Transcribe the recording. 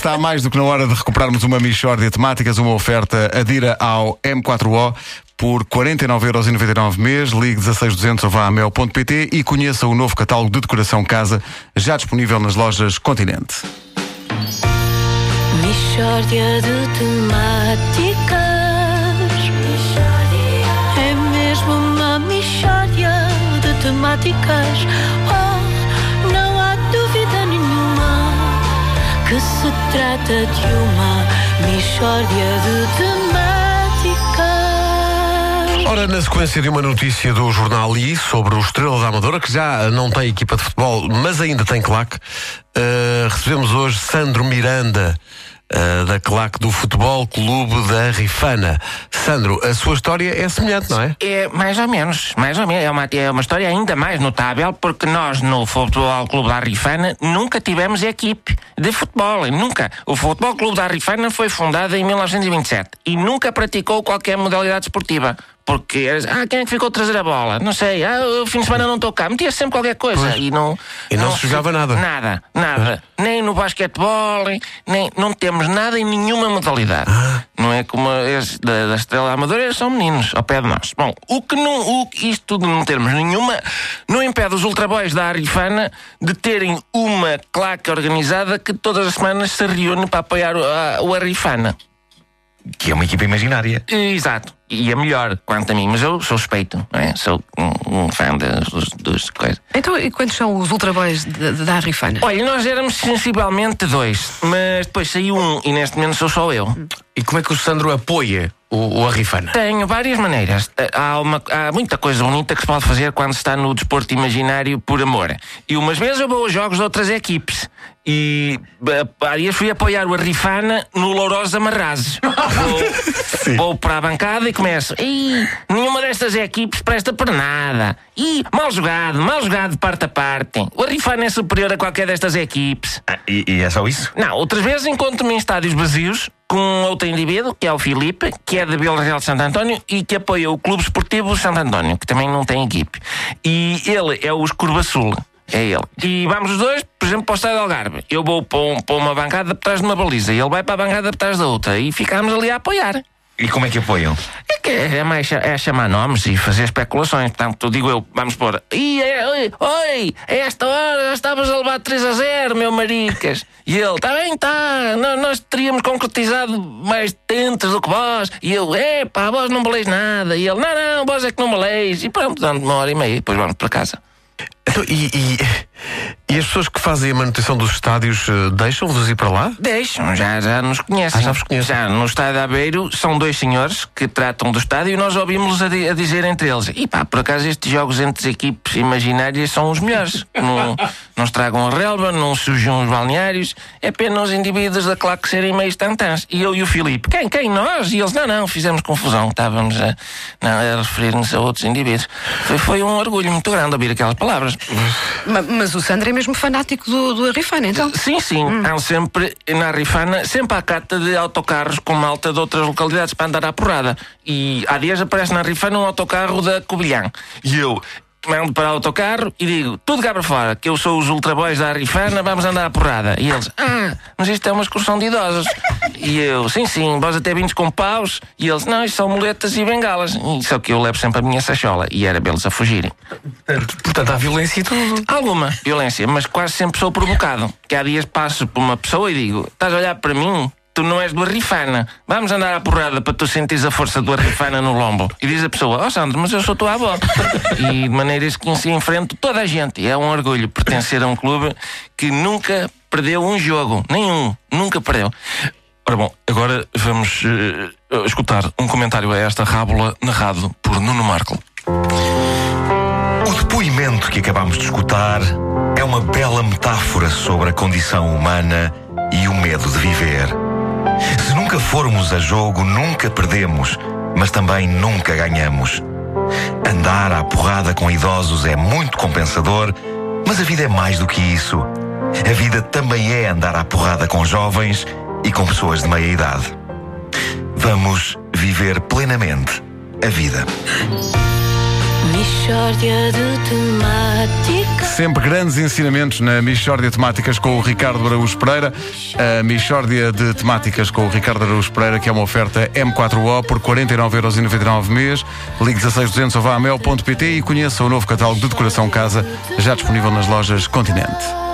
Está mais do que na hora de recuperarmos uma Michórdia temáticas, uma oferta adira ao M4O por 49,99€ mês. Ligue 16200 ou vá a mel.pt e conheça o novo catálogo de decoração casa, já disponível nas lojas Continente. Michórdia de temáticas. É mesmo uma michórdia de temáticas. Trata de uma michórdia de temáticas. Ora, na sequência de uma notícia do jornal I sobre o Estrela da Amadora, que já não tem equipa de futebol, mas ainda tem claque, uh, recebemos hoje Sandro Miranda. Uh, da claque do Futebol Clube da Rifana. Sandro, a sua história é semelhante, não é? É, mais ou menos, mais ou menos. É uma, é uma história ainda mais notável porque nós no Futebol Clube da Rifana nunca tivemos equipe de futebol, nunca. O Futebol Clube da Rifana foi fundado em 1927 e nunca praticou qualquer modalidade esportiva. Porque, ah, quem é que ficou a trazer a bola? Não sei, ah, o fim de semana não estou cá. Metia sempre qualquer coisa. Pois. E não, E não se jogava nada. Nada, nada. Nem no basquetebol, nem, não temos nada em nenhuma modalidade. Ah. Não é como esse da, da Estrela Amadora, são meninos, ao pé de nós. Bom, o que não, o, isto tudo não termos nenhuma, não impede os ultraboys da Arifana de terem uma claque organizada que todas as semanas se reúne para apoiar o, a, o Arifana. Que é uma equipa imaginária. Exato. E é melhor, quanto a mim, mas eu sou suspeito, não é? Sou um, um fã das, dos, dos coisas. Então, e quantos são os ultraboys da, Arrifana? Olha, nós éramos sensivelmente dois, mas depois saiu um e neste momento sou só eu. E como é que o Sandro apoia o, o Arrifana? Tenho várias maneiras. Há, uma- há muita coisa bonita que se pode fazer quando se está no desporto imaginário por amor. E umas vezes eu vou aos jogos de outras equipes. E eh, há dias fui apoiar o Arrifana no Lourosa Marrazes. Vou, vou para a bancada e começo. Ih, nenhuma destas equipes presta para nada. Ih, mal jogado, mal jogado de parte a parte. O Arrifana é superior a qualquer destas equipes. Ah, e, e é só isso? Não, outras vezes encontro-me em estádios vazios com outro indivíduo, que é o Filipe, que é de Vila Real de Santo António e que apoia o Clube Esportivo Santo António, que também não tem equipe. E ele é o Escurva Sul. É ele. E vamos os dois, por exemplo, para o Estádio Algarve. Eu vou para, um- para uma bancada por trás de uma baliza e ele vai para a bancada por trás da outra. E ficamos ali a apoiar. E como é que apoiam? É que é mais cha- é chamar nomes e fazer especulações. Portanto, digo eu, vamos pôr. É, oi, oi, a esta hora estavas a levar 3 a 0, meu maricas. E ele, está bem, está. Nós teríamos concretizado mais tentes do que vós. E eu, é pá, vós não valeis nada. E ele, não, não, vós é que não valeis. E pronto, dando uma hora e meia, depois vamos para casa. Então, e- e as pessoas que fazem a manutenção dos estádios eh, deixam-vos ir para lá? Deixam, já, já nos conhecem. Ah, já vos conhecem. Já no estádio de Aveiro são dois senhores que tratam do estádio e nós ouvimos-los a, di- a dizer entre eles: e pá, por acaso estes jogos entre as equipes imaginárias são os melhores. não, não estragam a relva, não sujam os balneários, é apenas os indivíduos da claque serem meio tantãs. E eu e o Filipe: quem, quem? Nós? E eles: não, não, fizemos confusão, estávamos a, não, a referir-nos a outros indivíduos. Foi, foi um orgulho muito grande ouvir aquelas palavras. Ma- Mas o Sandro é mesmo fanático do, do Arrifana, então. Sim, sim. Há sempre, na Rifana, sempre há cata de autocarros com malta de outras localidades para andar à porrada. E há dias aparece na Rifana um autocarro da Covilhã. E eu mando para o autocarro e digo, tudo cá para fora, que eu sou os ultraboys da Rifana, vamos andar à porrada. E eles, ah, mas isto é uma excursão de idosos. E eu, sim, sim, vós até vindos com paus. E eles, não, isto são muletas e bengalas. E só que eu levo sempre a minha sachola. E era belos a fugirem. Portanto, há violência e tudo. Alguma violência, mas quase sempre sou provocado. Que há dias passo por uma pessoa e digo: Estás a olhar para mim? Tu não és do Arrifana. Vamos andar à porrada para tu sentires a força do Arrifana no lombo. E diz a pessoa: Oh Sandro, mas eu sou tua avó. e de maneiras que se enfrento toda a gente. E é um orgulho pertencer a um clube que nunca perdeu um jogo. Nenhum. Nunca perdeu. Ora bom, agora vamos eh, escutar um comentário a esta rábula narrado por Nuno Marco. O depoimento que acabamos de escutar é uma bela metáfora sobre a condição humana e o medo de viver. Se nunca formos a jogo, nunca perdemos, mas também nunca ganhamos. Andar à porrada com idosos é muito compensador, mas a vida é mais do que isso. A vida também é andar à porrada com jovens e com pessoas de meia idade. Vamos viver plenamente a vida. De temáticas. Sempre grandes ensinamentos na Michórdia Temáticas com o Ricardo Araújo Pereira. A Michórdia de Temáticas com o Ricardo Araújo Pereira, que é uma oferta M4O por 49,99€ mês. Ligue 16200 ou vá a mel.pt e conheça o novo catálogo de decoração casa, já disponível nas lojas Continente.